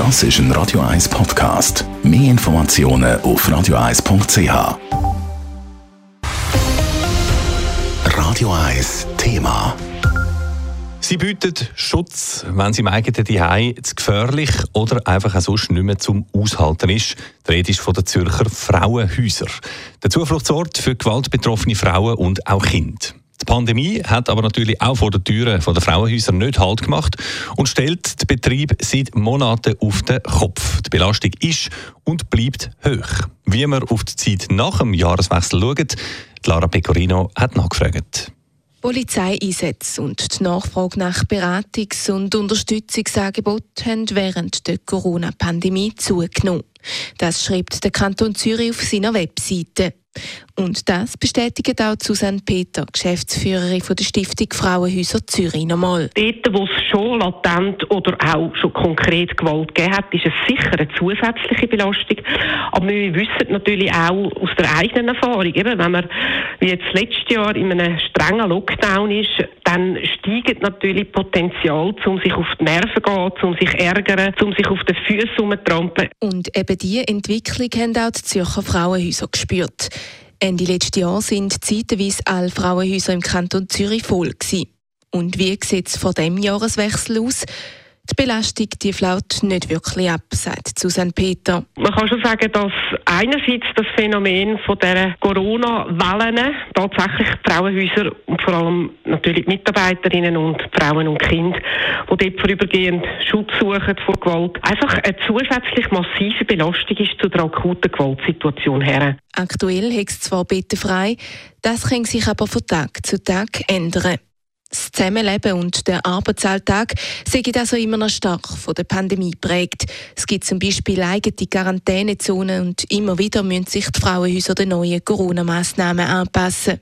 Das ist ein Radio 1 Podcast. Mehr Informationen auf radio1.ch. Radio 1 Thema. Sie bieten Schutz, wenn sie im eigenen Zuhause zu gefährlich oder einfach auch sonst nicht mehr zum Aushalten ist. Die Rede ist von den Zürcher Frauenhäusern. Der Zufluchtsort für gewaltbetroffene Frauen und auch Kinder. Die Pandemie hat aber natürlich auch vor den Türen der Frauenhäuser nicht Halt gemacht und stellt den Betrieb seit Monaten auf den Kopf. Die Belastung ist und bleibt hoch. Wie wir auf die Zeit nach dem Jahreswechsel schauen, Lara Pecorino hat nachgefragt. Polizeieinsätze und die Nachfrage nach Beratungs- und Unterstützungsangeboten haben während der Corona-Pandemie zugenommen. Das schreibt der Kanton Zürich auf seiner Webseite. Und das bestätigt auch Susanne Peter, Geschäftsführerin von der Stiftung Frauenhäuser Zürich nochmal. Dort, wo es schon latent oder auch schon konkret Gewalt gegeben hat, ist es sicher eine zusätzliche Belastung. Aber wir wissen natürlich auch aus der eigenen Erfahrung, eben, wenn man wie jetzt letztes Jahr in einem strengen Lockdown ist, dann steigt natürlich Potenzial, um sich auf die Nerven zu gehen, um sich zu ärgern, um sich auf den Füßen zu Und eben diese Entwicklung haben auch die Zürcher Frauenhäuser gespürt. Ende letzten Jahr sind zeitweise alle Frauenhäuser im Kanton Zürich voll gewesen. Und wie sieht es vor dem Jahreswechsel aus? Die Belastung die flaut nicht wirklich ab, sagt Susanne Peter. Man kann schon sagen, dass einerseits das Phänomen von der Corona-Wellen tatsächlich Frauenhäuser und vor allem natürlich Mitarbeiterinnen und Frauen und Kinder, die dort vorübergehend Schutz suchen vor Gewalt, einfach eine zusätzlich massive Belastung ist zu der akuten Gewaltsituation her. Aktuell hat es zwar bettenfrei, das kann sich aber von Tag zu Tag ändern. Das Zusammenleben und der Arbeitsalltag sind also immer noch stark von der Pandemie geprägt. Es gibt zum Beispiel eigene Quarantänezonen und immer wieder müssen sich die Frauenhäuser den neuen Corona-Massnahmen anpassen.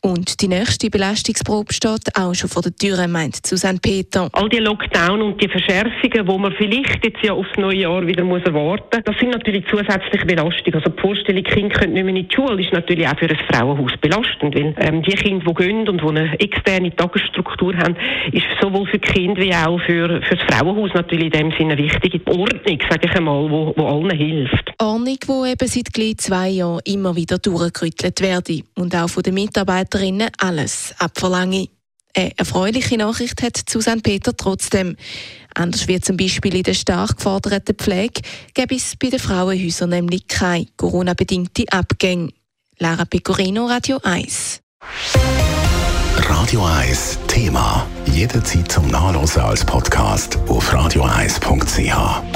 Und die nächste Belastungsprobe steht auch schon vor der Tür, meint Susanne Peter. All die Lockdown und die Verschärfungen, die man vielleicht jetzt ja aufs neue Jahr wieder muss erwarten muss, das sind natürlich zusätzliche Belastungen. Also die Vorstellung, Kinder können nicht mehr in die Schule, ist natürlich auch für ein Frauenhaus belastend, weil ähm, die Kinder, die gehen und die eine externe Tagesstruktur haben, ist sowohl für die Kinder wie auch für, für das Frauenhaus natürlich in dem Sinne eine wichtige Ordnung, sage ich einmal, wo, wo allen hilft. Ordnung, die eben seit gleich zwei Jahren immer wieder durchgerüttelt werde und auch von den Mitarbeiterinnen alles abverlange. Eine erfreuliche Nachricht hat Susanne Peter trotzdem. Anders wie zum Beispiel in der stark geforderten Pflege gäbe es bei den Frauenhäusern nämlich keine Corona-bedingte Abgänge. Lara Pecorino, Radio 1. Radio 1 Thema. Jederzeit zum Nachlesen als Podcast auf radio1.ch.